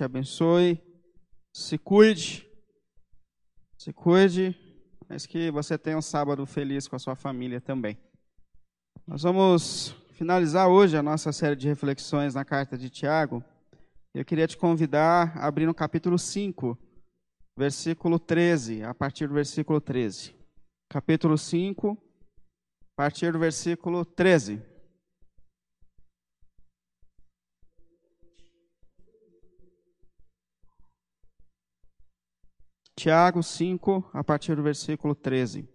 te abençoe. Se cuide. Se cuide. Mas que você tenha um sábado feliz com a sua família também. Nós vamos finalizar hoje a nossa série de reflexões na carta de Tiago. Eu queria te convidar a abrir no capítulo 5, versículo 13, a partir do versículo 13. Capítulo 5, a partir do versículo 13. Tiago 5, a partir do versículo 13.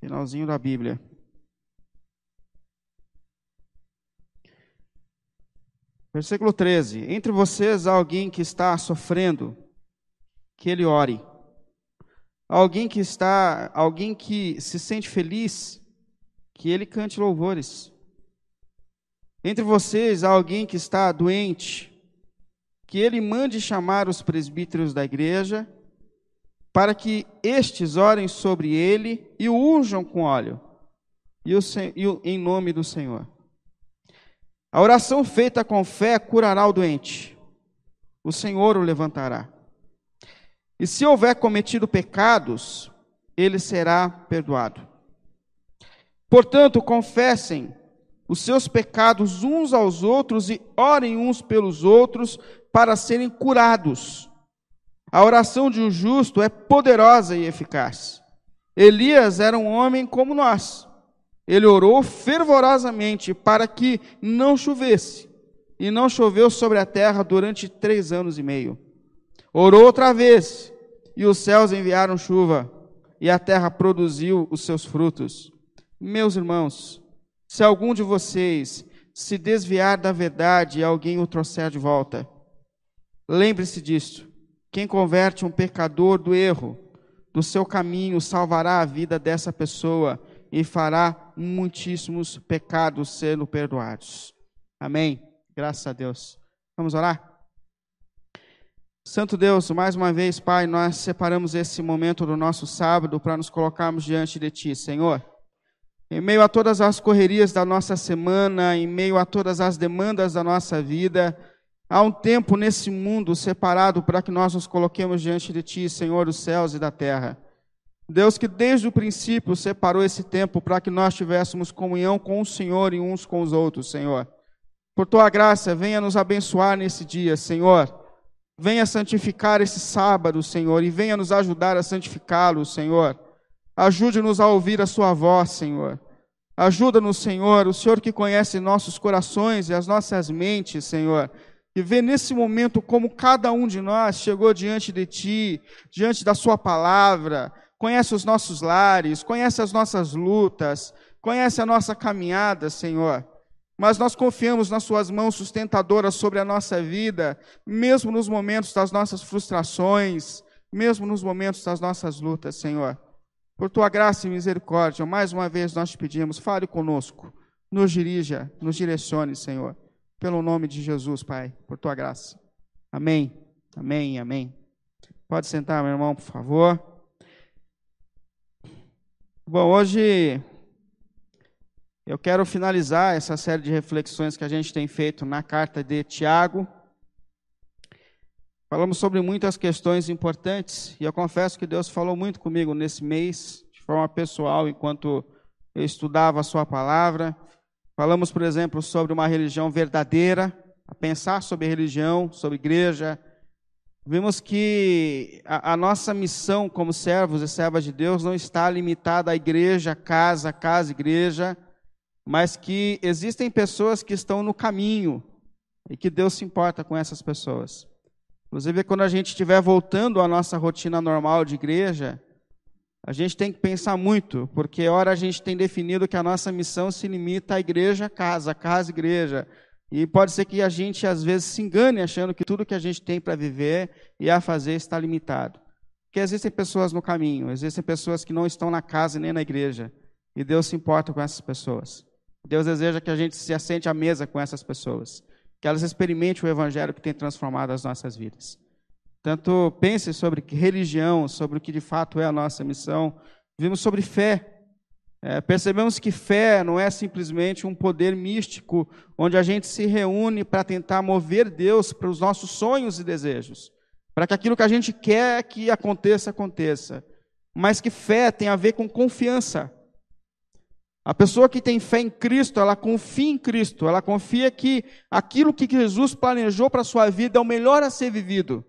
Finalzinho da Bíblia. Versículo 13: Entre vocês há alguém que está sofrendo, que ele ore. Alguém que está, alguém que se sente feliz, que ele cante louvores. Entre vocês há alguém que está doente, que ele mande chamar os presbíteros da igreja para que estes orem sobre ele e o unjam com óleo, e, o, e o, em nome do Senhor. A oração feita com fé curará o doente, o Senhor o levantará. E se houver cometido pecados, ele será perdoado. Portanto, confessem os seus pecados uns aos outros e orem uns pelos outros para serem curados. A oração de um justo é poderosa e eficaz. Elias era um homem como nós. Ele orou fervorosamente para que não chovesse, e não choveu sobre a terra durante três anos e meio. Orou outra vez, e os céus enviaram chuva, e a terra produziu os seus frutos. Meus irmãos, se algum de vocês se desviar da verdade e alguém o trouxer de volta, lembre-se disto quem converte um pecador do erro, do seu caminho, salvará a vida dessa pessoa e fará muitíssimos pecados sendo perdoados. Amém. Graças a Deus. Vamos orar? Santo Deus, mais uma vez, Pai, nós separamos esse momento do nosso sábado para nos colocarmos diante de Ti, Senhor. Em meio a todas as correrias da nossa semana, em meio a todas as demandas da nossa vida, Há um tempo nesse mundo separado para que nós nos coloquemos diante de Ti, Senhor dos céus e da terra. Deus que desde o princípio separou esse tempo para que nós tivéssemos comunhão com o Senhor e uns com os outros, Senhor. Por Tua graça, venha nos abençoar nesse dia, Senhor. Venha santificar esse sábado, Senhor, e venha nos ajudar a santificá-lo, Senhor. Ajude-nos a ouvir a Sua voz, Senhor. Ajuda-nos, Senhor, o Senhor que conhece nossos corações e as nossas mentes, Senhor e ver nesse momento como cada um de nós chegou diante de Ti, diante da Sua palavra, conhece os nossos lares, conhece as nossas lutas, conhece a nossa caminhada, Senhor. Mas nós confiamos nas Suas mãos sustentadoras sobre a nossa vida, mesmo nos momentos das nossas frustrações, mesmo nos momentos das nossas lutas, Senhor. Por Tua graça e misericórdia, mais uma vez nós te pedimos, fale conosco, nos dirija, nos direcione, Senhor pelo nome de Jesus, Pai, por tua graça. Amém, amém, amém. Pode sentar, meu irmão, por favor. Bom, hoje eu quero finalizar essa série de reflexões que a gente tem feito na carta de Tiago. Falamos sobre muitas questões importantes e eu confesso que Deus falou muito comigo nesse mês, de forma pessoal, enquanto eu estudava a Sua palavra. Falamos, por exemplo, sobre uma religião verdadeira, a pensar sobre religião, sobre igreja. Vimos que a, a, nossa missão como servos e servas de Deus não está limitada à igreja, casa, casa, igreja, mas que existem pessoas que estão no caminho e que Deus se importa com essas pessoas. Inclusive, quando a gente estiver voltando à nossa rotina normal de igreja, a gente tem que pensar muito, porque ora a gente tem definido que a nossa missão se limita à igreja, casa, casa, igreja. E pode ser que a gente às vezes se engane achando que tudo que a gente tem para viver e a fazer está limitado. Porque existem pessoas no caminho, existem pessoas que não estão na casa nem na igreja. E Deus se importa com essas pessoas. Deus deseja que a gente se assente à mesa com essas pessoas, que elas experimentem o evangelho que tem transformado as nossas vidas. Tanto pense sobre religião, sobre o que de fato é a nossa missão. Vimos sobre fé. É, percebemos que fé não é simplesmente um poder místico onde a gente se reúne para tentar mover Deus para os nossos sonhos e desejos, para que aquilo que a gente quer que aconteça, aconteça. Mas que fé tem a ver com confiança. A pessoa que tem fé em Cristo, ela confia em Cristo, ela confia que aquilo que Jesus planejou para a sua vida é o melhor a ser vivido.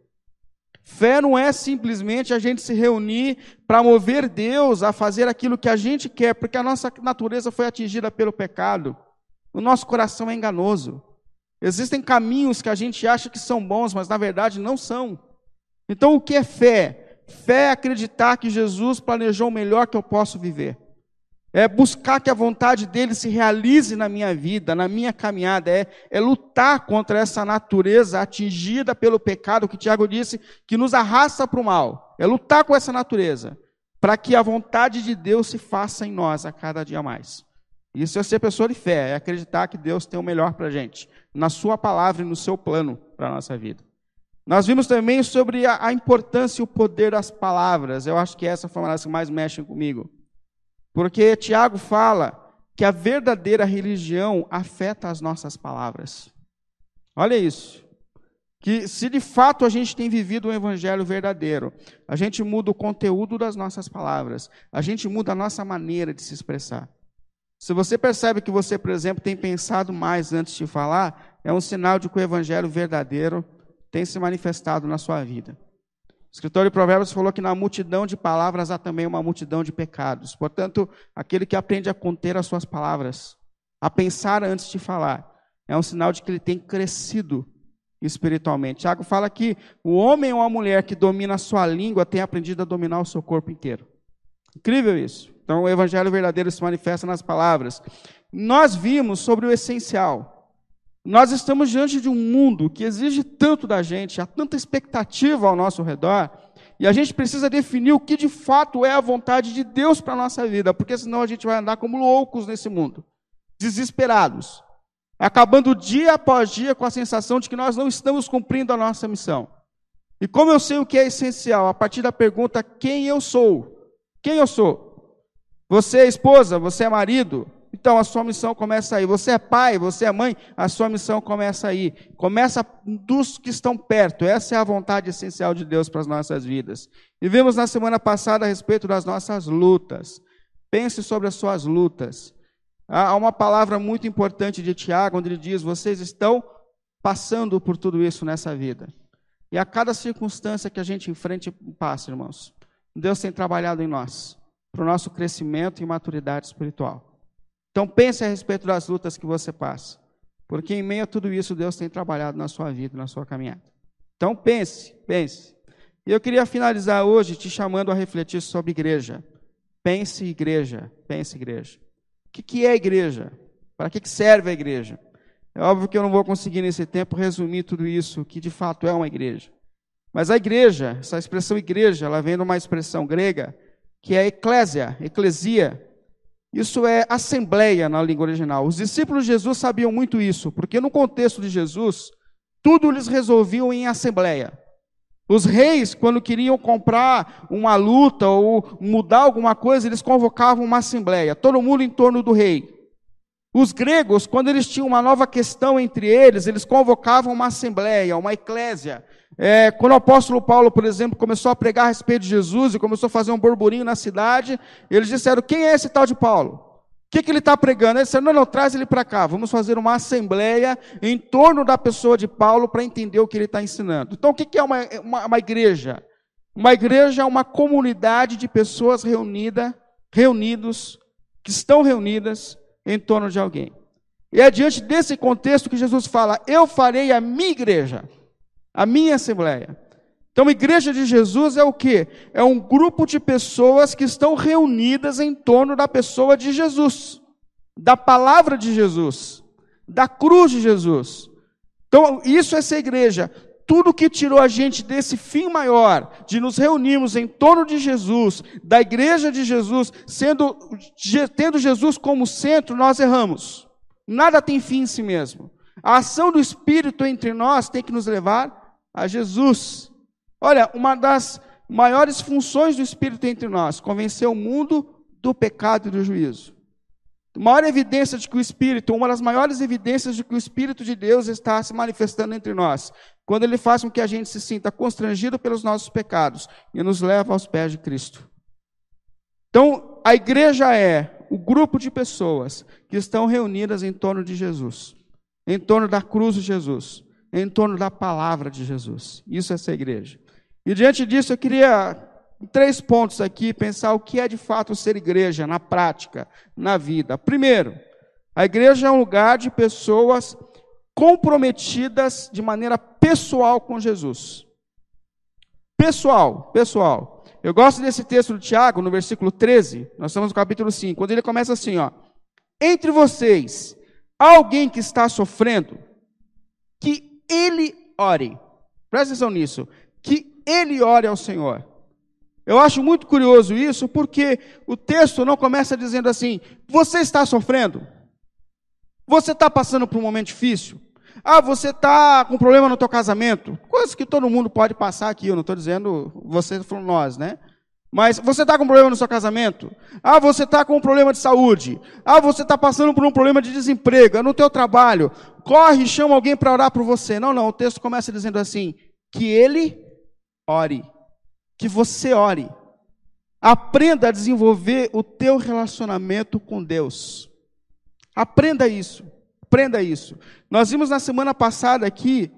Fé não é simplesmente a gente se reunir para mover Deus a fazer aquilo que a gente quer, porque a nossa natureza foi atingida pelo pecado. O nosso coração é enganoso. Existem caminhos que a gente acha que são bons, mas na verdade não são. Então o que é fé? Fé é acreditar que Jesus planejou o melhor que eu posso viver é buscar que a vontade dele se realize na minha vida, na minha caminhada, é, é lutar contra essa natureza atingida pelo pecado que Tiago disse que nos arrasta para o mal. É lutar com essa natureza, para que a vontade de Deus se faça em nós a cada dia mais. Isso é ser pessoa de fé, é acreditar que Deus tem o melhor para a gente, na Sua palavra e no seu plano para a nossa vida. Nós vimos também sobre a, a importância e o poder das palavras. Eu acho que essa foi uma das que mais mexem comigo. Porque Tiago fala que a verdadeira religião afeta as nossas palavras. Olha isso. Que se de fato a gente tem vivido um evangelho verdadeiro, a gente muda o conteúdo das nossas palavras, a gente muda a nossa maneira de se expressar. Se você percebe que você, por exemplo, tem pensado mais antes de falar, é um sinal de que o evangelho verdadeiro tem se manifestado na sua vida. O escritor de Provérbios falou que na multidão de palavras há também uma multidão de pecados. Portanto, aquele que aprende a conter as suas palavras, a pensar antes de falar, é um sinal de que ele tem crescido espiritualmente. Tiago fala que o homem ou a mulher que domina a sua língua tem aprendido a dominar o seu corpo inteiro. Incrível isso. Então, o evangelho verdadeiro se manifesta nas palavras. Nós vimos sobre o essencial. Nós estamos diante de um mundo que exige tanto da gente, há tanta expectativa ao nosso redor, e a gente precisa definir o que de fato é a vontade de Deus para a nossa vida, porque senão a gente vai andar como loucos nesse mundo, desesperados, acabando dia após dia com a sensação de que nós não estamos cumprindo a nossa missão. E como eu sei o que é essencial? A partir da pergunta: quem eu sou? Quem eu sou? Você é esposa? Você é marido? Então a sua missão começa aí. Você é pai, você é mãe, a sua missão começa aí. Começa dos que estão perto. Essa é a vontade essencial de Deus para as nossas vidas. E vimos na semana passada a respeito das nossas lutas. Pense sobre as suas lutas. Há uma palavra muito importante de Tiago, onde ele diz: Vocês estão passando por tudo isso nessa vida. E a cada circunstância que a gente enfrenta e passa, irmãos, Deus tem trabalhado em nós, para o nosso crescimento e maturidade espiritual. Então pense a respeito das lutas que você passa. Porque em meio a tudo isso, Deus tem trabalhado na sua vida, na sua caminhada. Então pense, pense. E eu queria finalizar hoje te chamando a refletir sobre igreja. Pense igreja, pense igreja. O que é igreja? Para que serve a igreja? É óbvio que eu não vou conseguir nesse tempo resumir tudo isso, que de fato é uma igreja. Mas a igreja, essa expressão igreja, ela vem de uma expressão grega, que é eclésia, eclesia, isso é assembleia na língua original. Os discípulos de Jesus sabiam muito isso, porque no contexto de Jesus, tudo eles resolviam em assembleia. Os reis, quando queriam comprar uma luta ou mudar alguma coisa, eles convocavam uma assembleia, todo mundo em torno do rei. Os gregos, quando eles tinham uma nova questão entre eles, eles convocavam uma assembleia, uma eclésia, é, quando o apóstolo Paulo, por exemplo, começou a pregar a respeito de Jesus e começou a fazer um burburinho na cidade, eles disseram: Quem é esse tal de Paulo? O que, que ele está pregando? Eles disseram: Não, não, traz ele para cá. Vamos fazer uma assembleia em torno da pessoa de Paulo para entender o que ele está ensinando. Então, o que, que é uma, uma, uma igreja? Uma igreja é uma comunidade de pessoas reunidas, reunidos, que estão reunidas em torno de alguém. E é diante desse contexto que Jesus fala: Eu farei a minha igreja a minha assembleia. Então, a igreja de Jesus é o que? É um grupo de pessoas que estão reunidas em torno da pessoa de Jesus, da palavra de Jesus, da cruz de Jesus. Então, isso é ser igreja. Tudo que tirou a gente desse fim maior, de nos reunirmos em torno de Jesus, da igreja de Jesus, sendo, tendo Jesus como centro, nós erramos. Nada tem fim em si mesmo. A ação do Espírito entre nós tem que nos levar a Jesus. Olha, uma das maiores funções do Espírito entre nós, convencer o mundo do pecado e do juízo. A maior evidência de que o Espírito, uma das maiores evidências de que o Espírito de Deus está se manifestando entre nós, quando ele faz com que a gente se sinta constrangido pelos nossos pecados e nos leva aos pés de Cristo. Então, a igreja é o grupo de pessoas que estão reunidas em torno de Jesus, em torno da cruz de Jesus, em torno da palavra de Jesus. Isso é essa igreja. E diante disso, eu queria três pontos aqui, pensar o que é de fato ser igreja na prática, na vida. Primeiro, a igreja é um lugar de pessoas comprometidas de maneira pessoal com Jesus. Pessoal, pessoal. Eu gosto desse texto do Tiago, no versículo 13, nós estamos no capítulo 5, quando ele começa assim, ó. Entre vocês, alguém que está sofrendo, que ele ore. Presta atenção nisso. Que ele ore ao Senhor. Eu acho muito curioso isso, porque o texto não começa dizendo assim: você está sofrendo? Você está passando por um momento difícil? Ah, você está com problema no teu casamento? Coisa que todo mundo pode passar aqui, eu não estou dizendo você nós, né? Mas você está com problema no seu casamento? Ah, você está com um problema de saúde? Ah, você está passando por um problema de desemprego, é no teu trabalho. Corre chama alguém para orar por você. Não, não, o texto começa dizendo assim, que ele ore que você ore. Aprenda a desenvolver o teu relacionamento com Deus. Aprenda isso. Aprenda isso. Nós vimos na semana passada aqui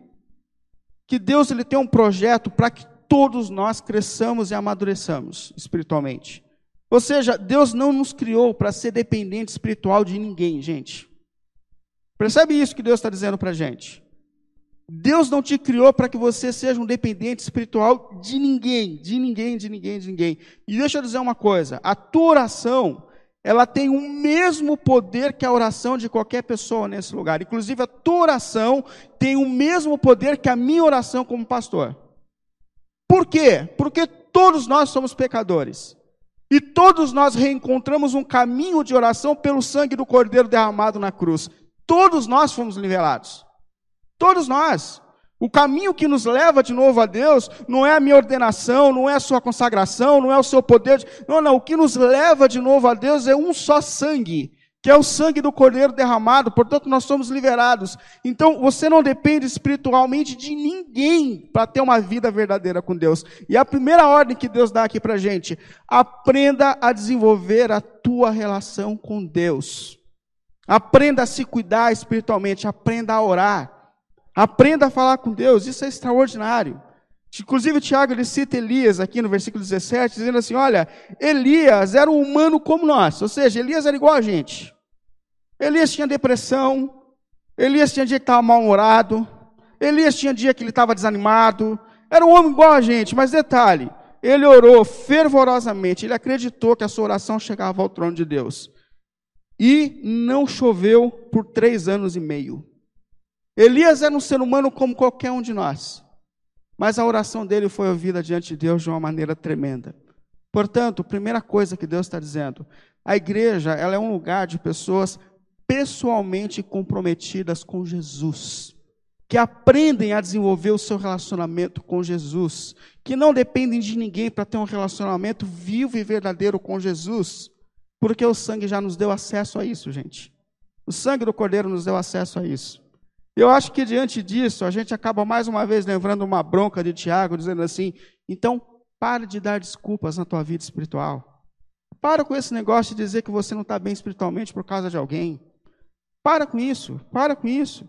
que Deus ele tem um projeto para que todos nós cresçamos e amadureçamos espiritualmente. Ou seja, Deus não nos criou para ser dependente espiritual de ninguém, gente. Percebe isso que Deus está dizendo para a gente? Deus não te criou para que você seja um dependente espiritual de ninguém, de ninguém, de ninguém, de ninguém. E deixa eu dizer uma coisa: a tua oração, ela tem o mesmo poder que a oração de qualquer pessoa nesse lugar. Inclusive, a tua oração tem o mesmo poder que a minha oração como pastor. Por quê? Porque todos nós somos pecadores. E todos nós reencontramos um caminho de oração pelo sangue do Cordeiro derramado na cruz. Todos nós fomos nivelados. Todos nós. O caminho que nos leva de novo a Deus não é a minha ordenação, não é a sua consagração, não é o seu poder. Não, não. O que nos leva de novo a Deus é um só sangue, que é o sangue do Cordeiro derramado. Portanto, nós somos liberados. Então, você não depende espiritualmente de ninguém para ter uma vida verdadeira com Deus. E a primeira ordem que Deus dá aqui para gente: aprenda a desenvolver a tua relação com Deus. Aprenda a se cuidar espiritualmente, aprenda a orar. Aprenda a falar com Deus, isso é extraordinário. Inclusive, Tiago ele cita Elias aqui no versículo 17, dizendo assim: Olha, Elias era um humano como nós, ou seja, Elias era igual a gente. Elias tinha depressão, Elias tinha dia que estava mal-humorado, Elias tinha dia que ele estava desanimado, era um homem igual a gente, mas detalhe, ele orou fervorosamente, ele acreditou que a sua oração chegava ao trono de Deus. E não choveu por três anos e meio. Elias era um ser humano como qualquer um de nós, mas a oração dele foi ouvida diante de Deus de uma maneira tremenda. Portanto, primeira coisa que Deus está dizendo, a igreja ela é um lugar de pessoas pessoalmente comprometidas com Jesus, que aprendem a desenvolver o seu relacionamento com Jesus, que não dependem de ninguém para ter um relacionamento vivo e verdadeiro com Jesus, porque o sangue já nos deu acesso a isso, gente. O sangue do Cordeiro nos deu acesso a isso. Eu acho que diante disso, a gente acaba mais uma vez lembrando uma bronca de Tiago, dizendo assim: então, pare de dar desculpas na tua vida espiritual. Para com esse negócio de dizer que você não está bem espiritualmente por causa de alguém. Para com isso, para com isso.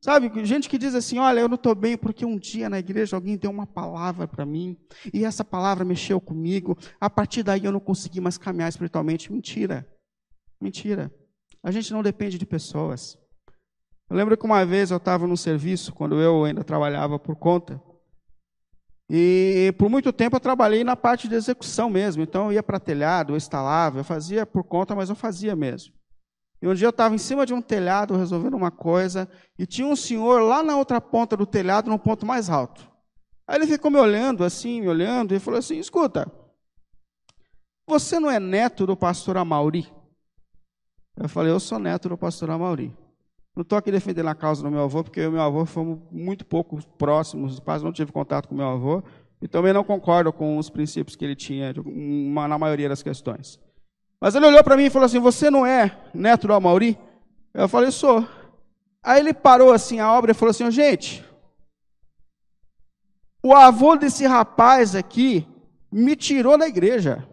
Sabe, gente que diz assim: olha, eu não estou bem porque um dia na igreja alguém deu uma palavra para mim e essa palavra mexeu comigo, a partir daí eu não consegui mais caminhar espiritualmente. Mentira, mentira. A gente não depende de pessoas. Eu lembro que uma vez eu estava no serviço, quando eu ainda trabalhava por conta, e por muito tempo eu trabalhei na parte de execução mesmo. Então eu ia para telhado, eu instalava, eu fazia por conta, mas eu fazia mesmo. E um dia eu estava em cima de um telhado resolvendo uma coisa, e tinha um senhor lá na outra ponta do telhado, no ponto mais alto. Aí ele ficou me olhando assim, me olhando, e falou assim: Escuta, você não é neto do pastor Amauri? Eu falei: Eu sou neto do pastor Amauri. Não estou aqui defendendo a causa do meu avô, porque eu e meu avô fomos muito pouco próximos, quase não tive contato com meu avô, e também não concordo com os princípios que ele tinha, na maioria das questões. Mas ele olhou para mim e falou assim: Você não é neto do Amauri? Eu falei: Sou. Aí ele parou assim a obra e falou assim: Gente, o avô desse rapaz aqui me tirou da igreja.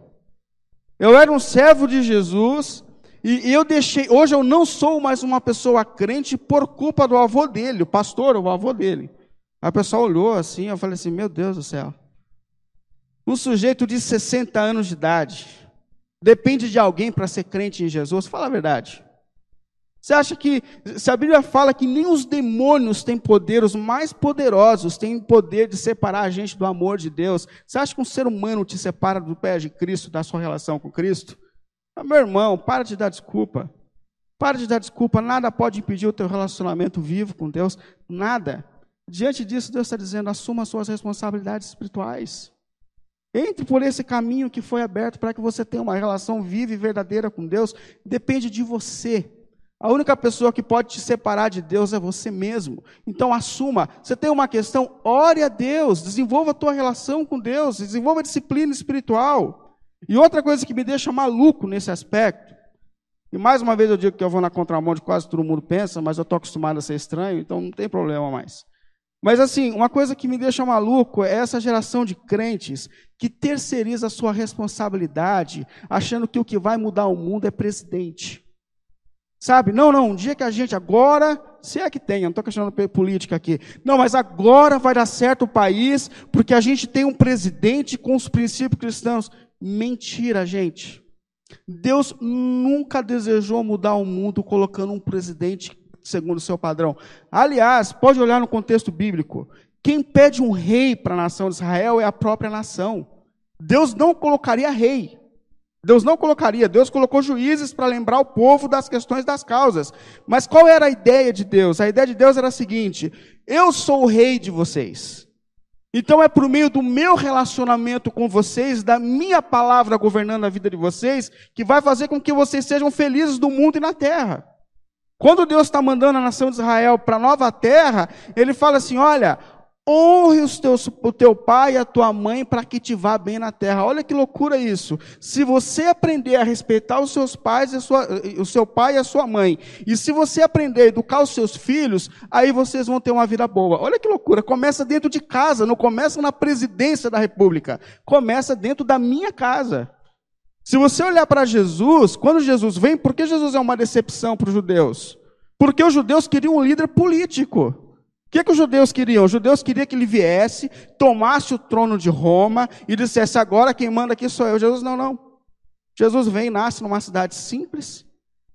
Eu era um servo de Jesus e eu deixei. Hoje eu não sou mais uma pessoa crente por culpa do avô dele, o pastor, o avô dele. A pessoa olhou assim, eu falei assim: Meu Deus do céu. Um sujeito de 60 anos de idade depende de alguém para ser crente em Jesus? Fala a verdade. Você acha que, se a Bíblia fala que nem os demônios têm poder, os mais poderosos têm poder de separar a gente do amor de Deus, você acha que um ser humano te separa do pé de Cristo, da sua relação com Cristo? Ah, meu irmão, para de dar desculpa. Para de dar desculpa, nada pode impedir o teu relacionamento vivo com Deus, nada. Diante disso, Deus está dizendo: assuma as suas responsabilidades espirituais. Entre por esse caminho que foi aberto para que você tenha uma relação viva e verdadeira com Deus. Depende de você. A única pessoa que pode te separar de Deus é você mesmo. Então assuma. Você tem uma questão, ore a Deus, desenvolva a tua relação com Deus, desenvolva a disciplina espiritual. E outra coisa que me deixa maluco nesse aspecto, e mais uma vez eu digo que eu vou na contramão de quase todo mundo pensa, mas eu estou acostumado a ser estranho, então não tem problema mais. Mas assim, uma coisa que me deixa maluco é essa geração de crentes que terceiriza a sua responsabilidade, achando que o que vai mudar o mundo é presidente. Sabe? Não, não, um dia que a gente agora, se é que tem, eu não estou questionando política aqui. Não, mas agora vai dar certo o país, porque a gente tem um presidente com os princípios cristãos. Mentira, gente. Deus nunca desejou mudar o mundo colocando um presidente segundo o seu padrão. Aliás, pode olhar no contexto bíblico. Quem pede um rei para a nação de Israel é a própria nação. Deus não colocaria rei. Deus não colocaria, Deus colocou juízes para lembrar o povo das questões das causas. Mas qual era a ideia de Deus? A ideia de Deus era a seguinte: eu sou o rei de vocês. Então é por meio do meu relacionamento com vocês, da minha palavra governando a vida de vocês, que vai fazer com que vocês sejam felizes no mundo e na terra. Quando Deus está mandando a nação de Israel para a nova terra, ele fala assim: olha, honre os teus, o teu pai e a tua mãe para que te vá bem na terra. Olha que loucura isso. Se você aprender a respeitar os seus pais e sua, o seu pai e a sua mãe, e se você aprender a educar os seus filhos, aí vocês vão ter uma vida boa. Olha que loucura. Começa dentro de casa, não começa na presidência da república. Começa dentro da minha casa. Se você olhar para Jesus, quando Jesus vem, por que Jesus é uma decepção para os judeus? Porque os judeus queriam um líder político. O que, que os judeus queriam? Os judeus queriam que ele viesse, tomasse o trono de Roma e dissesse: agora quem manda aqui sou eu. Jesus, não, não. Jesus vem, nasce numa cidade simples,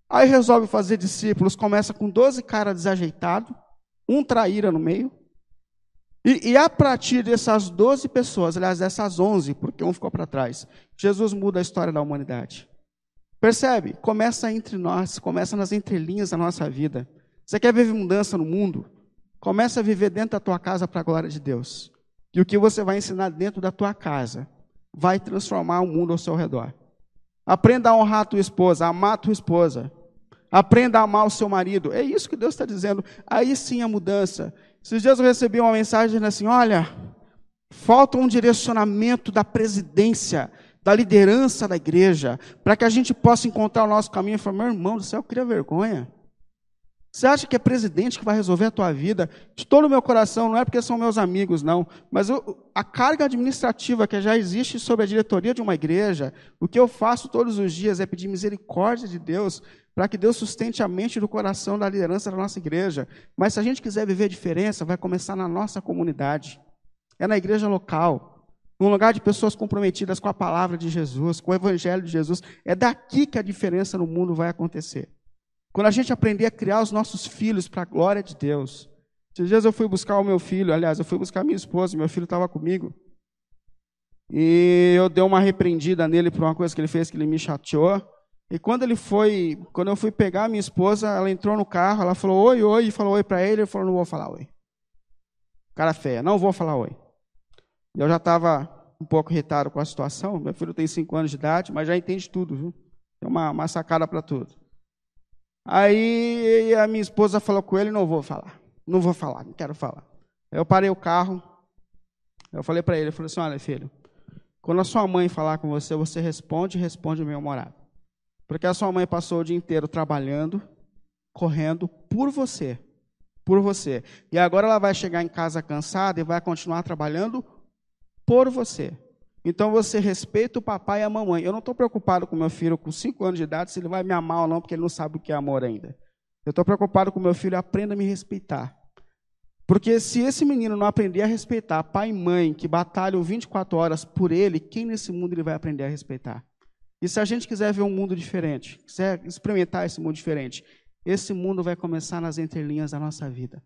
aí resolve fazer discípulos, começa com 12 caras desajeitados, um traíra no meio, e, e, a partir dessas 12 pessoas, aliás, dessas 11, porque um ficou para trás, Jesus muda a história da humanidade. Percebe? Começa entre nós, começa nas entrelinhas da nossa vida. Você quer viver mudança no mundo? Começa a viver dentro da tua casa para a glória de Deus. E o que você vai ensinar dentro da tua casa vai transformar o mundo ao seu redor. Aprenda a honrar a tua esposa, a amar a tua esposa. Aprenda a amar o seu marido. É isso que Deus está dizendo. Aí sim a mudança. Esses dias eu recebi uma mensagem assim: olha, falta um direcionamento da presidência, da liderança da igreja, para que a gente possa encontrar o nosso caminho. Eu falei, meu irmão do céu, queria vergonha. Você acha que é presidente que vai resolver a tua vida? De todo o meu coração, não é porque são meus amigos, não. Mas eu, a carga administrativa que já existe sobre a diretoria de uma igreja, o que eu faço todos os dias é pedir misericórdia de Deus para que Deus sustente a mente do coração da liderança da nossa igreja. Mas se a gente quiser viver diferença, vai começar na nossa comunidade. É na igreja local, num lugar de pessoas comprometidas com a palavra de Jesus, com o evangelho de Jesus. É daqui que a diferença no mundo vai acontecer. Quando a gente aprender a criar os nossos filhos para a glória de Deus. Esses dias eu fui buscar o meu filho, aliás, eu fui buscar minha esposa, meu filho estava comigo. E eu dei uma repreendida nele por uma coisa que ele fez que ele me chateou. E quando ele foi, quando eu fui pegar a minha esposa, ela entrou no carro, ela falou oi, oi, e falou oi para ele, ele falou não vou falar oi. Cara feia, não vou falar oi. Eu já estava um pouco irritado com a situação, meu filho tem cinco anos de idade, mas já entende tudo, viu? Tem uma, uma sacada para tudo. Aí a minha esposa falou com ele, não vou falar, não vou falar, não quero falar. Eu parei o carro, eu falei para ele, eu falei assim, olha filho, quando a sua mãe falar com você, você responde, responde meu morado. Porque a sua mãe passou o dia inteiro trabalhando, correndo por você. Por você. E agora ela vai chegar em casa cansada e vai continuar trabalhando por você. Então você respeita o papai e a mamãe. Eu não estou preocupado com meu filho com 5 anos de idade se ele vai me amar ou não, porque ele não sabe o que é amor ainda. Eu estou preocupado com meu filho, aprenda a me respeitar. Porque se esse menino não aprender a respeitar pai e mãe que batalham 24 horas por ele, quem nesse mundo ele vai aprender a respeitar? E se a gente quiser ver um mundo diferente, quiser experimentar esse mundo diferente, esse mundo vai começar nas entrelinhas da nossa vida.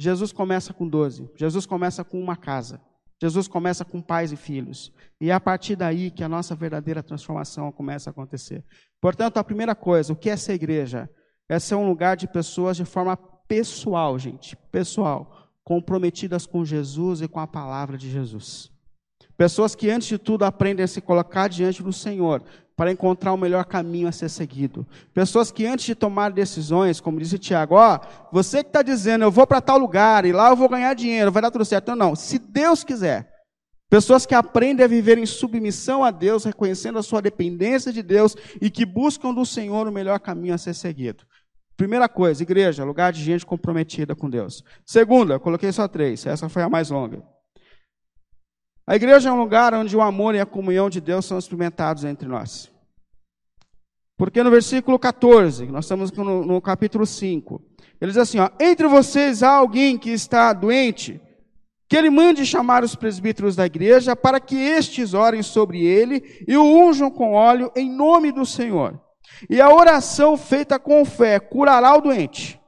Jesus começa com 12, Jesus começa com uma casa, Jesus começa com pais e filhos. E é a partir daí que a nossa verdadeira transformação começa a acontecer. Portanto, a primeira coisa, o que é ser igreja? É ser um lugar de pessoas de forma pessoal, gente, pessoal, comprometidas com Jesus e com a palavra de Jesus. Pessoas que, antes de tudo, aprendem a se colocar diante do Senhor para encontrar o melhor caminho a ser seguido. Pessoas que, antes de tomar decisões, como disse Tiago, ó, você que está dizendo, eu vou para tal lugar e lá eu vou ganhar dinheiro, vai dar tudo certo. Não, não. Se Deus quiser. Pessoas que aprendem a viver em submissão a Deus, reconhecendo a sua dependência de Deus e que buscam do Senhor o melhor caminho a ser seguido. Primeira coisa, igreja, lugar de gente comprometida com Deus. Segunda, coloquei só três, essa foi a mais longa. A igreja é um lugar onde o amor e a comunhão de Deus são experimentados entre nós. Porque no versículo 14, nós estamos no, no capítulo 5, ele diz assim: ó, Entre vocês há alguém que está doente, que ele mande chamar os presbíteros da igreja, para que estes orem sobre ele e o unjam com óleo em nome do Senhor. E a oração feita com fé curará o doente.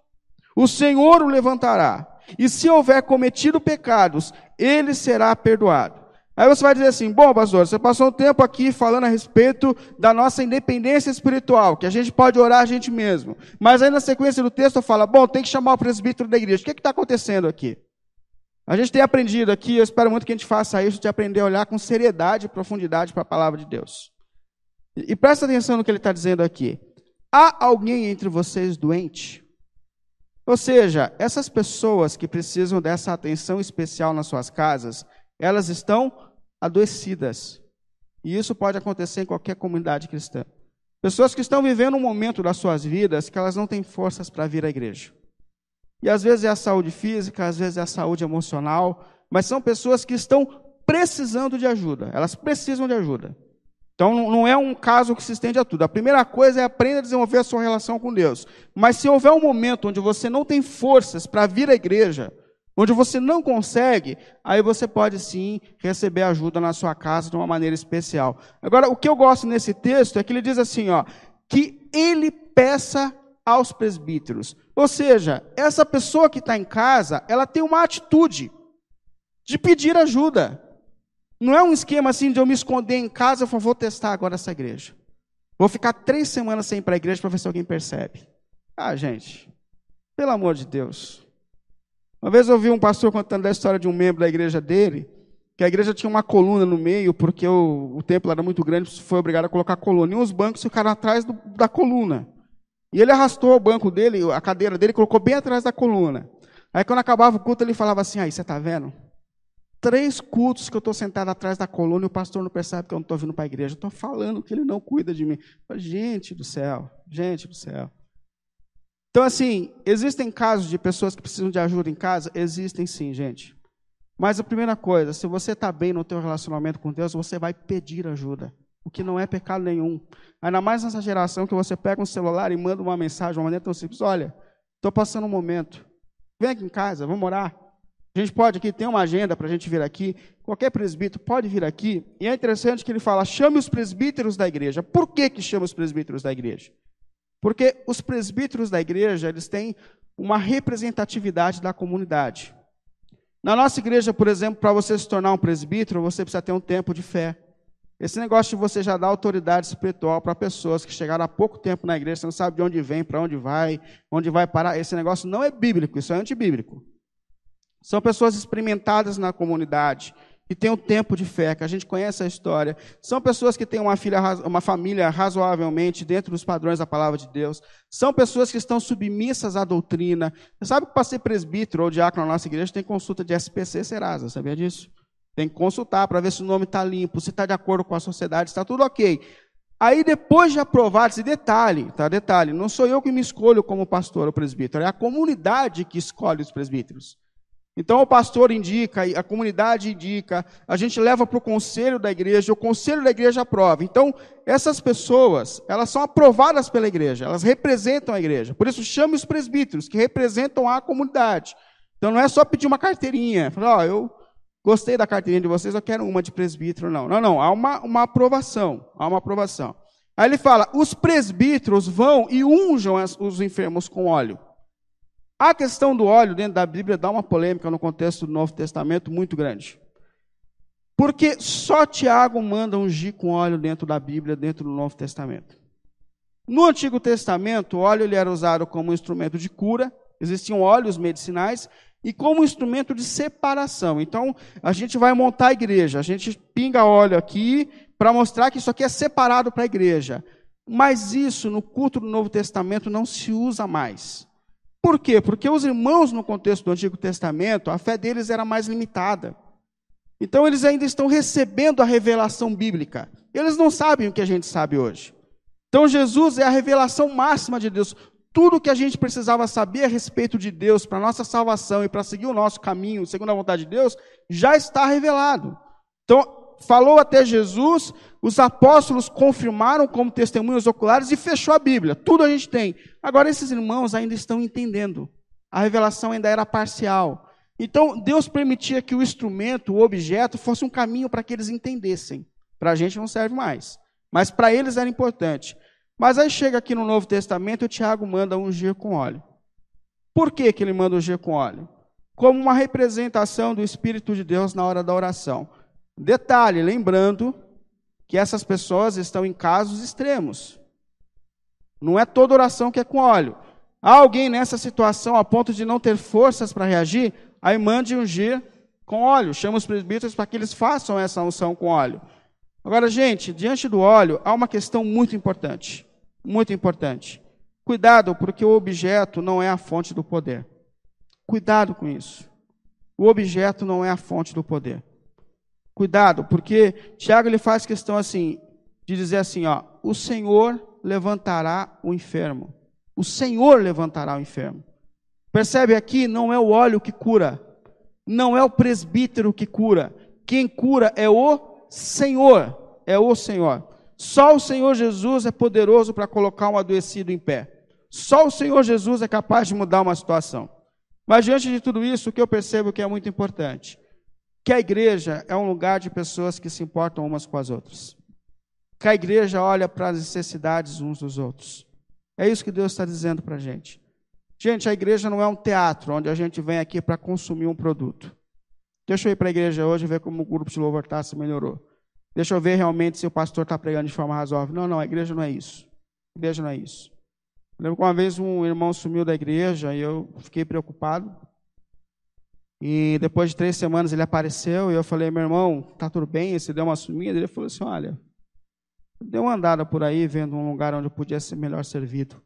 O Senhor o levantará. E se houver cometido pecados, ele será perdoado. Aí você vai dizer assim: bom, pastor, você passou um tempo aqui falando a respeito da nossa independência espiritual, que a gente pode orar a gente mesmo. Mas aí na sequência do texto fala: bom, tem que chamar o presbítero da igreja. O que é está acontecendo aqui? A gente tem aprendido aqui, eu espero muito que a gente faça isso, de aprender a olhar com seriedade e profundidade para a palavra de Deus. E, e presta atenção no que ele está dizendo aqui. Há alguém entre vocês doente? Ou seja, essas pessoas que precisam dessa atenção especial nas suas casas, elas estão adoecidas. E isso pode acontecer em qualquer comunidade cristã. Pessoas que estão vivendo um momento das suas vidas que elas não têm forças para vir à igreja. E às vezes é a saúde física, às vezes é a saúde emocional, mas são pessoas que estão precisando de ajuda. Elas precisam de ajuda. Então não é um caso que se estende a tudo. A primeira coisa é aprender a desenvolver a sua relação com Deus. Mas se houver um momento onde você não tem forças para vir à igreja, Onde você não consegue, aí você pode sim receber ajuda na sua casa de uma maneira especial. Agora, o que eu gosto nesse texto é que ele diz assim, ó, que ele peça aos presbíteros. Ou seja, essa pessoa que está em casa, ela tem uma atitude de pedir ajuda. Não é um esquema assim de eu me esconder em casa, eu vou testar agora essa igreja. Vou ficar três semanas sem ir para a igreja para ver se alguém percebe. Ah, gente, pelo amor de Deus. Uma vez eu ouvi um pastor contando a história de um membro da igreja dele, que a igreja tinha uma coluna no meio, porque o, o templo era muito grande, foi obrigado a colocar coluna. E os bancos ficaram atrás do, da coluna. E ele arrastou o banco dele, a cadeira dele, colocou bem atrás da coluna. Aí quando acabava o culto, ele falava assim, aí, você está vendo? Três cultos que eu estou sentado atrás da coluna e o pastor não percebe que eu não estou vindo para a igreja. Estou falando que ele não cuida de mim. Gente do céu, gente do céu. Então, assim, existem casos de pessoas que precisam de ajuda em casa? Existem sim, gente. Mas a primeira coisa, se você está bem no teu relacionamento com Deus, você vai pedir ajuda, o que não é pecado nenhum. Ainda mais nessa geração que você pega um celular e manda uma mensagem, uma maneira tão simples, olha, estou passando um momento, vem aqui em casa, vamos orar. A gente pode aqui, tem uma agenda para a gente vir aqui, qualquer presbítero pode vir aqui, e é interessante que ele fala, chame os presbíteros da igreja. Por que que chama os presbíteros da igreja? Porque os presbíteros da igreja, eles têm uma representatividade da comunidade. Na nossa igreja, por exemplo, para você se tornar um presbítero, você precisa ter um tempo de fé. Esse negócio de você já dar autoridade espiritual para pessoas que chegaram há pouco tempo na igreja, você não sabe de onde vem, para onde vai, onde vai parar, esse negócio não é bíblico, isso é antibíblico. São pessoas experimentadas na comunidade, que tem um tempo de fé, que a gente conhece a história. São pessoas que têm uma, filha, uma família razoavelmente dentro dos padrões da palavra de Deus. São pessoas que estão submissas à doutrina. Você sabe que para ser presbítero ou diácono na nossa igreja tem consulta de SPC Serasa, sabia disso? Tem que consultar para ver se o nome está limpo, se está de acordo com a sociedade, está tudo ok. Aí depois de aprovados, e detalhe, tá? Detalhe, não sou eu que me escolho como pastor ou presbítero, é a comunidade que escolhe os presbíteros. Então o pastor indica, a comunidade indica, a gente leva para o conselho da igreja, o conselho da igreja aprova. Então, essas pessoas, elas são aprovadas pela igreja, elas representam a igreja. Por isso, chame os presbíteros, que representam a comunidade. Então, não é só pedir uma carteirinha, falar, oh, eu gostei da carteirinha de vocês, eu quero uma de presbítero. Não, não, não. Há uma, uma aprovação. Há uma aprovação. Aí ele fala: os presbíteros vão e unjam os enfermos com óleo. A questão do óleo dentro da Bíblia dá uma polêmica no contexto do Novo Testamento muito grande. Porque só Tiago manda ungir com óleo dentro da Bíblia, dentro do Novo Testamento. No Antigo Testamento, o óleo ele era usado como instrumento de cura, existiam óleos medicinais, e como instrumento de separação. Então, a gente vai montar a igreja, a gente pinga óleo aqui para mostrar que isso aqui é separado para a igreja. Mas isso no culto do Novo Testamento não se usa mais. Por quê? Porque os irmãos no contexto do Antigo Testamento, a fé deles era mais limitada. Então eles ainda estão recebendo a revelação bíblica. Eles não sabem o que a gente sabe hoje. Então Jesus é a revelação máxima de Deus tudo que a gente precisava saber a respeito de Deus para nossa salvação e para seguir o nosso caminho, segundo a vontade de Deus, já está revelado. Então, falou até Jesus, os apóstolos confirmaram como testemunhos oculares e fechou a Bíblia. Tudo a gente tem. Agora, esses irmãos ainda estão entendendo. A revelação ainda era parcial. Então, Deus permitia que o instrumento, o objeto, fosse um caminho para que eles entendessem. Para a gente não serve mais. Mas para eles era importante. Mas aí chega aqui no Novo Testamento o Tiago manda ungir com óleo. Por que, que ele manda ungir com óleo? Como uma representação do Espírito de Deus na hora da oração. Detalhe, lembrando que essas pessoas estão em casos extremos. Não é toda oração que é com óleo. Há alguém nessa situação a ponto de não ter forças para reagir, aí mande ungir com óleo. Chama os presbíteros para que eles façam essa unção com óleo. Agora, gente, diante do óleo, há uma questão muito importante muito importante. Cuidado, porque o objeto não é a fonte do poder. Cuidado com isso. O objeto não é a fonte do poder. Cuidado, porque Tiago ele faz questão assim de dizer assim, ó, o Senhor levantará o enfermo. O Senhor levantará o enfermo. Percebe aqui, não é o óleo que cura, não é o presbítero que cura. Quem cura é o Senhor, é o Senhor. Só o Senhor Jesus é poderoso para colocar um adoecido em pé. Só o Senhor Jesus é capaz de mudar uma situação. Mas diante de tudo isso, o que eu percebo que é muito importante, que a igreja é um lugar de pessoas que se importam umas com as outras. Que a igreja olha para as necessidades uns dos outros. É isso que Deus está dizendo para a gente. Gente, a igreja não é um teatro onde a gente vem aqui para consumir um produto. Deixa eu ir para a igreja hoje e ver como o grupo de louvor está se melhorou. Deixa eu ver realmente se o pastor está pregando de forma razoável. Não, não, a igreja não é isso. A igreja não é isso. Eu lembro que uma vez um irmão sumiu da igreja e eu fiquei preocupado. E depois de três semanas ele apareceu e eu falei, meu irmão, tá tudo bem? Você deu uma sumida? Ele falou assim, olha, deu uma andada por aí vendo um lugar onde eu podia ser melhor servido.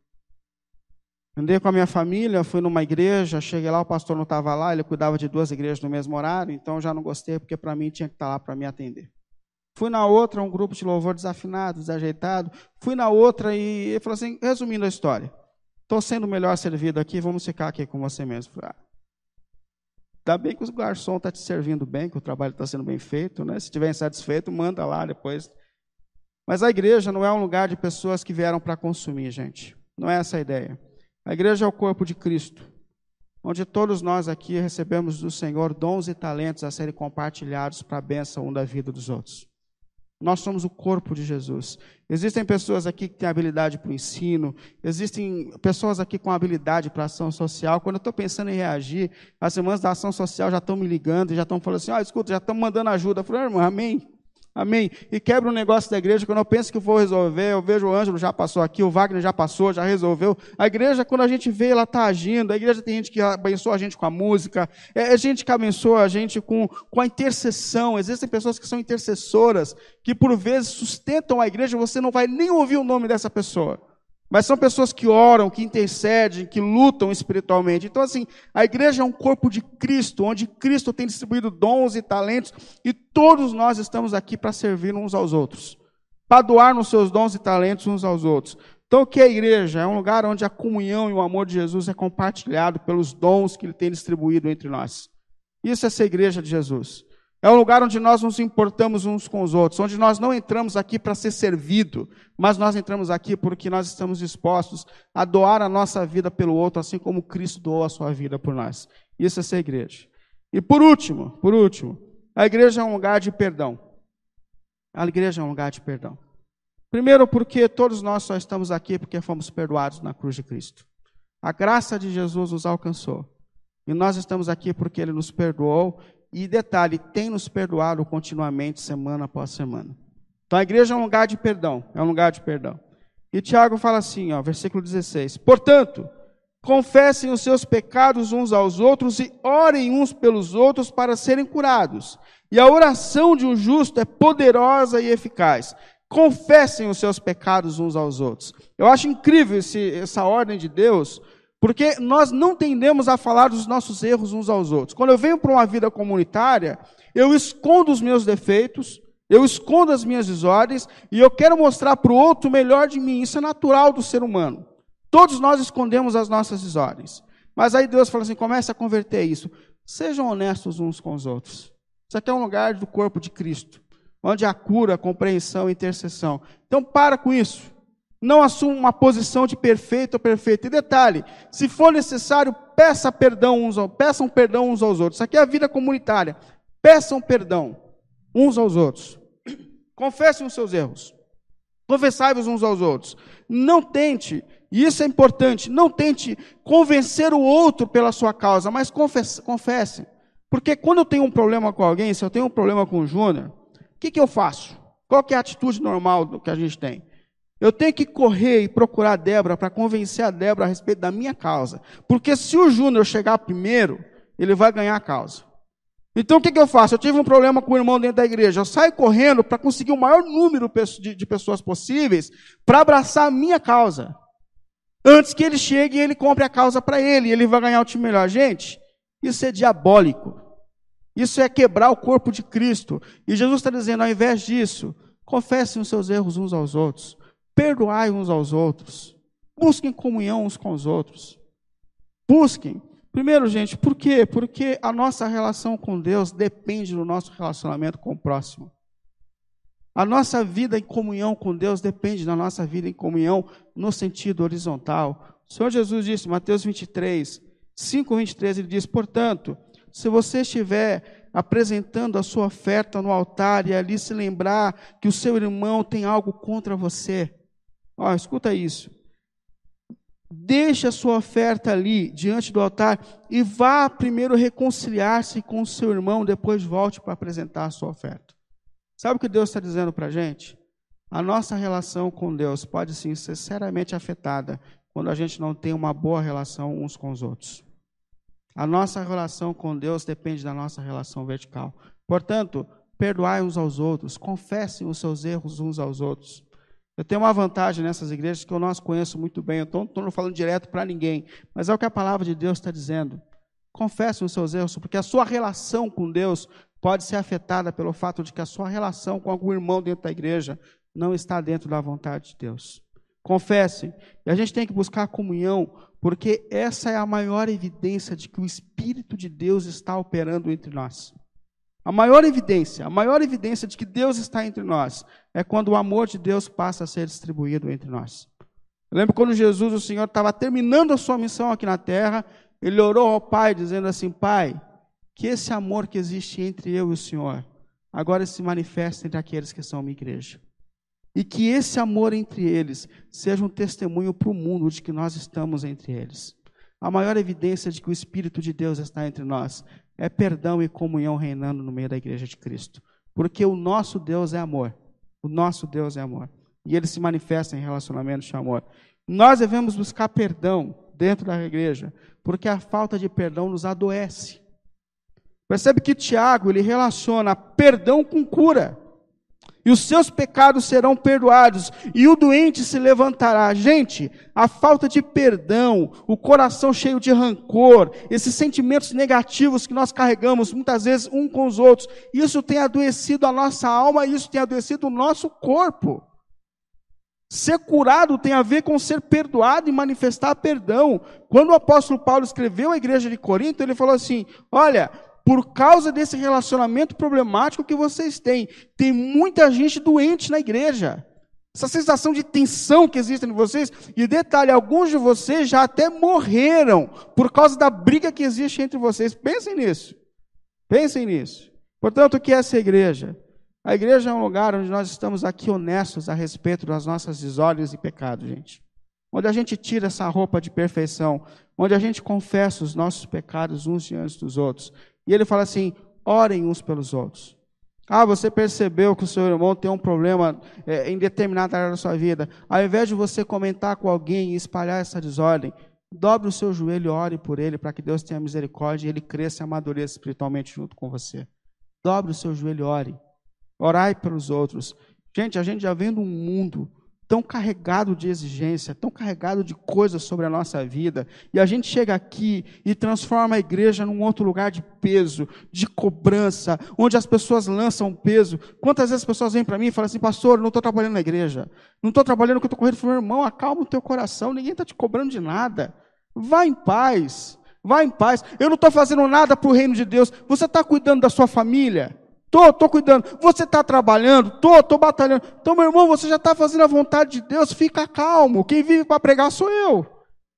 Andei com a minha família, fui numa igreja, cheguei lá, o pastor não estava lá, ele cuidava de duas igrejas no mesmo horário, então já não gostei, porque para mim tinha que estar tá lá para me atender. Fui na outra, um grupo de louvor desafinado, desajeitado. Fui na outra e ele falou assim, resumindo a história. Estou sendo melhor servido aqui, vamos ficar aqui com você mesmo. Falei, ah, Ainda bem que o garçom está te servindo bem, que o trabalho está sendo bem feito. Né? Se estiver insatisfeito, manda lá depois. Mas a igreja não é um lugar de pessoas que vieram para consumir, gente. Não é essa a ideia. A igreja é o corpo de Cristo, onde todos nós aqui recebemos do Senhor dons e talentos a serem compartilhados para a bênção um da vida dos outros. Nós somos o corpo de Jesus. Existem pessoas aqui que têm habilidade para o ensino, existem pessoas aqui com habilidade para ação social. Quando eu estou pensando em reagir, as irmãs da ação social já estão me ligando e já estão falando assim: ah, escuta, já estão mandando ajuda. Eu falei, irmão, amém. Amém. E quebra um negócio da igreja, quando eu penso que vou resolver, eu vejo o Ângelo já passou aqui, o Wagner já passou, já resolveu. A igreja, quando a gente vê, ela está agindo. A igreja tem gente que abençoa a gente com a música, é, é gente que abençoa a gente com, com a intercessão. Existem pessoas que são intercessoras, que por vezes sustentam a igreja, você não vai nem ouvir o nome dessa pessoa. Mas são pessoas que oram, que intercedem, que lutam espiritualmente. Então, assim, a igreja é um corpo de Cristo, onde Cristo tem distribuído dons e talentos, e todos nós estamos aqui para servir uns aos outros. para doar nos seus dons e talentos uns aos outros. Então, o que é a igreja? É um lugar onde a comunhão e o amor de Jesus é compartilhado pelos dons que ele tem distribuído entre nós. Isso é ser igreja de Jesus. É um lugar onde nós nos importamos uns com os outros, onde nós não entramos aqui para ser servido, mas nós entramos aqui porque nós estamos dispostos a doar a nossa vida pelo outro, assim como Cristo doou a sua vida por nós. Isso é ser igreja. E por último, por último, a igreja é um lugar de perdão. A igreja é um lugar de perdão. Primeiro, porque todos nós só estamos aqui porque fomos perdoados na cruz de Cristo. A graça de Jesus nos alcançou. E nós estamos aqui porque Ele nos perdoou. E detalhe, tem nos perdoado continuamente, semana após semana. Então a igreja é um lugar de perdão. É um lugar de perdão. E Tiago fala assim, ó, versículo 16: Portanto, confessem os seus pecados uns aos outros e orem uns pelos outros para serem curados. E a oração de um justo é poderosa e eficaz confessem os seus pecados uns aos outros. Eu acho incrível esse, essa ordem de Deus, porque nós não tendemos a falar dos nossos erros uns aos outros. Quando eu venho para uma vida comunitária, eu escondo os meus defeitos, eu escondo as minhas desordens e eu quero mostrar para o outro o melhor de mim. Isso é natural do ser humano. Todos nós escondemos as nossas desordens. Mas aí Deus fala assim: comece a converter isso. Sejam honestos uns com os outros. Isso aqui é um lugar do corpo de Cristo onde há cura, compreensão intercessão. Então, para com isso. Não assuma uma posição de perfeito ou perfeito. E detalhe, se for necessário, peça perdão uns ao, peçam perdão uns aos outros. Isso aqui é a vida comunitária. Peçam perdão uns aos outros. Confessem os seus erros. Confessai-vos uns aos outros. Não tente, e isso é importante, não tente convencer o outro pela sua causa, mas confesse. confesse. Porque quando eu tenho um problema com alguém, se eu tenho um problema com o Júnior, o que, que eu faço? Qual é a atitude normal que a gente tem? Eu tenho que correr e procurar a Débora para convencer a Débora a respeito da minha causa. Porque se o Júnior chegar primeiro, ele vai ganhar a causa. Então o que, que eu faço? Eu tive um problema com o irmão dentro da igreja. Eu saio correndo para conseguir o maior número de pessoas possíveis para abraçar a minha causa. Antes que ele chegue e ele compre a causa para ele, ele vai ganhar o time melhor. Gente, isso é diabólico. Isso é quebrar o corpo de Cristo. E Jesus está dizendo, ao invés disso, confessem os seus erros uns aos outros, perdoai uns aos outros, busquem comunhão uns com os outros. Busquem. Primeiro, gente, por quê? Porque a nossa relação com Deus depende do nosso relacionamento com o próximo. A nossa vida em comunhão com Deus depende da nossa vida em comunhão no sentido horizontal. O Senhor Jesus disse, Mateus 23, 5, 23, ele diz, portanto, se você estiver apresentando a sua oferta no altar e ali se lembrar que o seu irmão tem algo contra você, ó, escuta isso. Deixe a sua oferta ali diante do altar e vá primeiro reconciliar-se com o seu irmão, depois volte para apresentar a sua oferta. Sabe o que Deus está dizendo para a gente? A nossa relação com Deus pode sim ser seriamente afetada quando a gente não tem uma boa relação uns com os outros. A nossa relação com Deus depende da nossa relação vertical. Portanto, perdoai uns aos outros, confessem os seus erros uns aos outros. Eu tenho uma vantagem nessas igrejas que eu não as conheço muito bem, eu não estou falando direto para ninguém, mas é o que a palavra de Deus está dizendo. Confessem os seus erros, porque a sua relação com Deus pode ser afetada pelo fato de que a sua relação com algum irmão dentro da igreja não está dentro da vontade de Deus. Confessem. E a gente tem que buscar comunhão porque essa é a maior evidência de que o Espírito de Deus está operando entre nós. A maior evidência, a maior evidência de que Deus está entre nós é quando o amor de Deus passa a ser distribuído entre nós. Eu lembro quando Jesus, o Senhor, estava terminando a sua missão aqui na terra, ele orou ao Pai, dizendo assim: Pai, que esse amor que existe entre eu e o Senhor agora se manifeste entre aqueles que são minha igreja. E que esse amor entre eles seja um testemunho para o mundo de que nós estamos entre eles. A maior evidência de que o Espírito de Deus está entre nós é perdão e comunhão reinando no meio da igreja de Cristo. Porque o nosso Deus é amor. O nosso Deus é amor. E ele se manifesta em relacionamento de amor. Nós devemos buscar perdão dentro da igreja, porque a falta de perdão nos adoece. Percebe que Tiago ele relaciona perdão com cura e os seus pecados serão perdoados, e o doente se levantará. Gente, a falta de perdão, o coração cheio de rancor, esses sentimentos negativos que nós carregamos muitas vezes um com os outros, isso tem adoecido a nossa alma, isso tem adoecido o nosso corpo. Ser curado tem a ver com ser perdoado e manifestar perdão. Quando o apóstolo Paulo escreveu à igreja de Corinto, ele falou assim: Olha, por causa desse relacionamento problemático que vocês têm, tem muita gente doente na igreja. Essa sensação de tensão que existe em vocês, e detalhe, alguns de vocês já até morreram por causa da briga que existe entre vocês. Pensem nisso. Pensem nisso. Portanto, o que é essa igreja? A igreja é um lugar onde nós estamos aqui honestos a respeito das nossas desordens e pecados, gente. Onde a gente tira essa roupa de perfeição, onde a gente confessa os nossos pecados uns diante dos outros. E ele fala assim: orem uns pelos outros. Ah, você percebeu que o seu irmão tem um problema é, em determinada área da sua vida. Ao invés de você comentar com alguém e espalhar essa desordem, dobre o seu joelho e ore por ele para que Deus tenha misericórdia e ele cresça e amadureça espiritualmente junto com você. Dobre o seu joelho e ore. Orai pelos outros. Gente, a gente já vendo um mundo tão carregado de exigência, tão carregado de coisas sobre a nossa vida, e a gente chega aqui e transforma a igreja num outro lugar de peso, de cobrança, onde as pessoas lançam peso. Quantas vezes as pessoas vêm para mim e falam assim, pastor, não estou trabalhando na igreja, não estou trabalhando que eu estou correndo. Eu falo, irmão, acalma o teu coração, ninguém está te cobrando de nada. Vá em paz, vá em paz. Eu não estou fazendo nada para o reino de Deus. Você está cuidando da sua família? Tô, tô cuidando. Você está trabalhando? Tô, tô batalhando. Então, meu irmão, você já está fazendo a vontade de Deus. Fica calmo. Quem vive para pregar sou eu.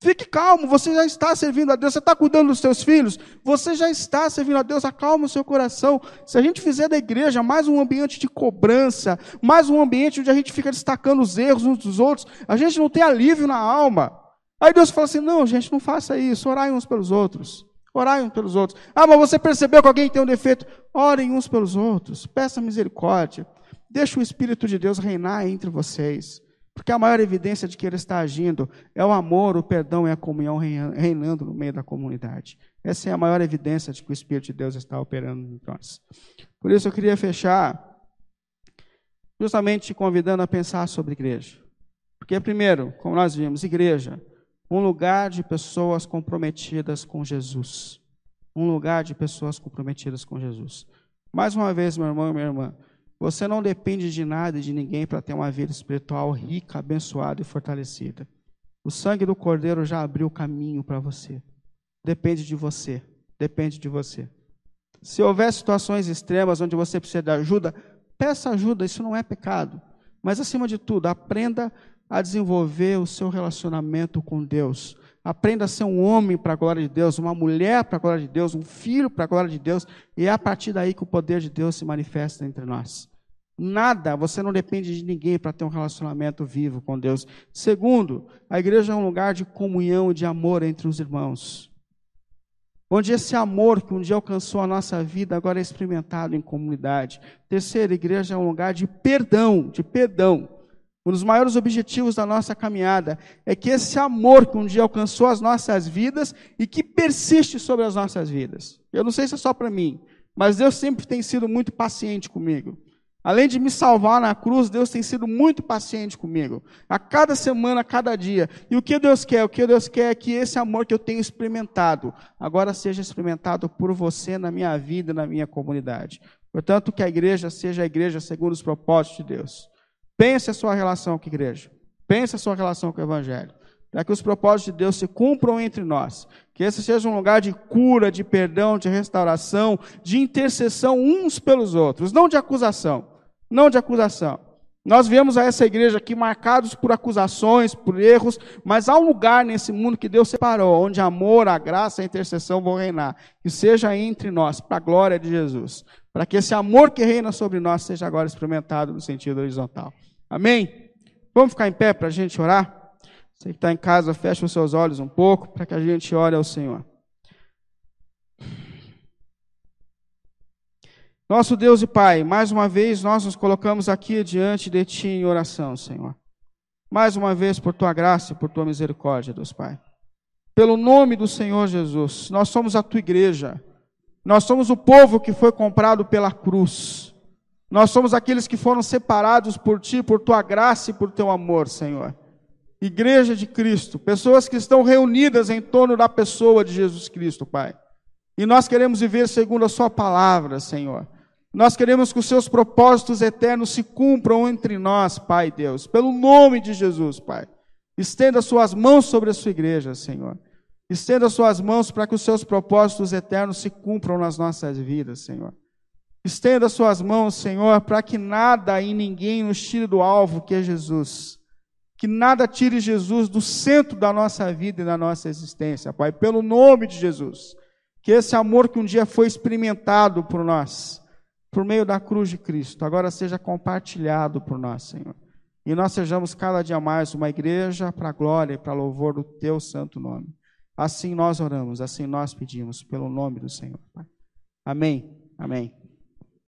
Fique calmo. Você já está servindo a Deus. Você está cuidando dos seus filhos. Você já está servindo a Deus. Acalma o seu coração. Se a gente fizer da igreja mais um ambiente de cobrança, mais um ambiente onde a gente fica destacando os erros uns dos outros, a gente não tem alívio na alma. Aí Deus fala assim: não, gente, não faça isso. Orai uns pelos outros. Orai uns pelos outros. Ah, mas você percebeu que alguém tem um defeito? Orem uns pelos outros. Peça misericórdia. Deixe o Espírito de Deus reinar entre vocês. Porque a maior evidência de que Ele está agindo é o amor, o perdão e a comunhão reinando no meio da comunidade. Essa é a maior evidência de que o Espírito de Deus está operando em nós. Por isso eu queria fechar justamente te convidando a pensar sobre igreja. Porque, primeiro, como nós vimos, igreja um lugar de pessoas comprometidas com Jesus. Um lugar de pessoas comprometidas com Jesus. Mais uma vez, meu irmão e minha irmã, você não depende de nada e de ninguém para ter uma vida espiritual rica, abençoada e fortalecida. O sangue do Cordeiro já abriu o caminho para você. Depende de você. Depende de você. Se houver situações extremas onde você precisa de ajuda, peça ajuda, isso não é pecado. Mas, acima de tudo, aprenda a desenvolver o seu relacionamento com Deus. Aprenda a ser um homem para a glória de Deus, uma mulher para a glória de Deus, um filho para a glória de Deus, e é a partir daí que o poder de Deus se manifesta entre nós. Nada, você não depende de ninguém para ter um relacionamento vivo com Deus. Segundo, a igreja é um lugar de comunhão e de amor entre os irmãos. Onde esse amor que um dia alcançou a nossa vida agora é experimentado em comunidade. Terceiro, a igreja é um lugar de perdão, de perdão. Um dos maiores objetivos da nossa caminhada é que esse amor que um dia alcançou as nossas vidas e que persiste sobre as nossas vidas. Eu não sei se é só para mim, mas Deus sempre tem sido muito paciente comigo. Além de me salvar na cruz, Deus tem sido muito paciente comigo. A cada semana, a cada dia. E o que Deus quer? O que Deus quer é que esse amor que eu tenho experimentado, agora seja experimentado por você na minha vida, na minha comunidade. Portanto, que a igreja seja a igreja segundo os propósitos de Deus. Pense a sua relação com a igreja. Pense a sua relação com o Evangelho. Para que os propósitos de Deus se cumpram entre nós. Que esse seja um lugar de cura, de perdão, de restauração, de intercessão uns pelos outros. Não de acusação. Não de acusação. Nós viemos a essa igreja aqui marcados por acusações, por erros, mas há um lugar nesse mundo que Deus separou, onde amor, a graça a intercessão vão reinar. Que seja entre nós, para a glória de Jesus. Para que esse amor que reina sobre nós seja agora experimentado no sentido horizontal. Amém? Vamos ficar em pé para a gente orar? Você que está em casa, fecha os seus olhos um pouco para que a gente ore ao Senhor. Nosso Deus e Pai, mais uma vez nós nos colocamos aqui diante de Ti em oração, Senhor. Mais uma vez por Tua graça e por Tua misericórdia, Deus Pai. Pelo nome do Senhor Jesus, nós somos a Tua igreja. Nós somos o povo que foi comprado pela cruz. Nós somos aqueles que foram separados por ti, por tua graça e por teu amor, Senhor. Igreja de Cristo, pessoas que estão reunidas em torno da pessoa de Jesus Cristo, Pai. E nós queremos viver segundo a Sua palavra, Senhor. Nós queremos que os seus propósitos eternos se cumpram entre nós, Pai Deus, pelo nome de Jesus, Pai. Estenda suas mãos sobre a sua igreja, Senhor. Estenda suas mãos para que os seus propósitos eternos se cumpram nas nossas vidas, Senhor. Estenda suas mãos, Senhor, para que nada e ninguém nos tire do alvo que é Jesus. Que nada tire Jesus do centro da nossa vida e da nossa existência, Pai, pelo nome de Jesus. Que esse amor que um dia foi experimentado por nós, por meio da cruz de Cristo, agora seja compartilhado por nós, Senhor. E nós sejamos cada dia mais uma igreja para a glória e para louvor do teu santo nome. Assim nós oramos, assim nós pedimos, pelo nome do Senhor. Pai. Amém. Amém.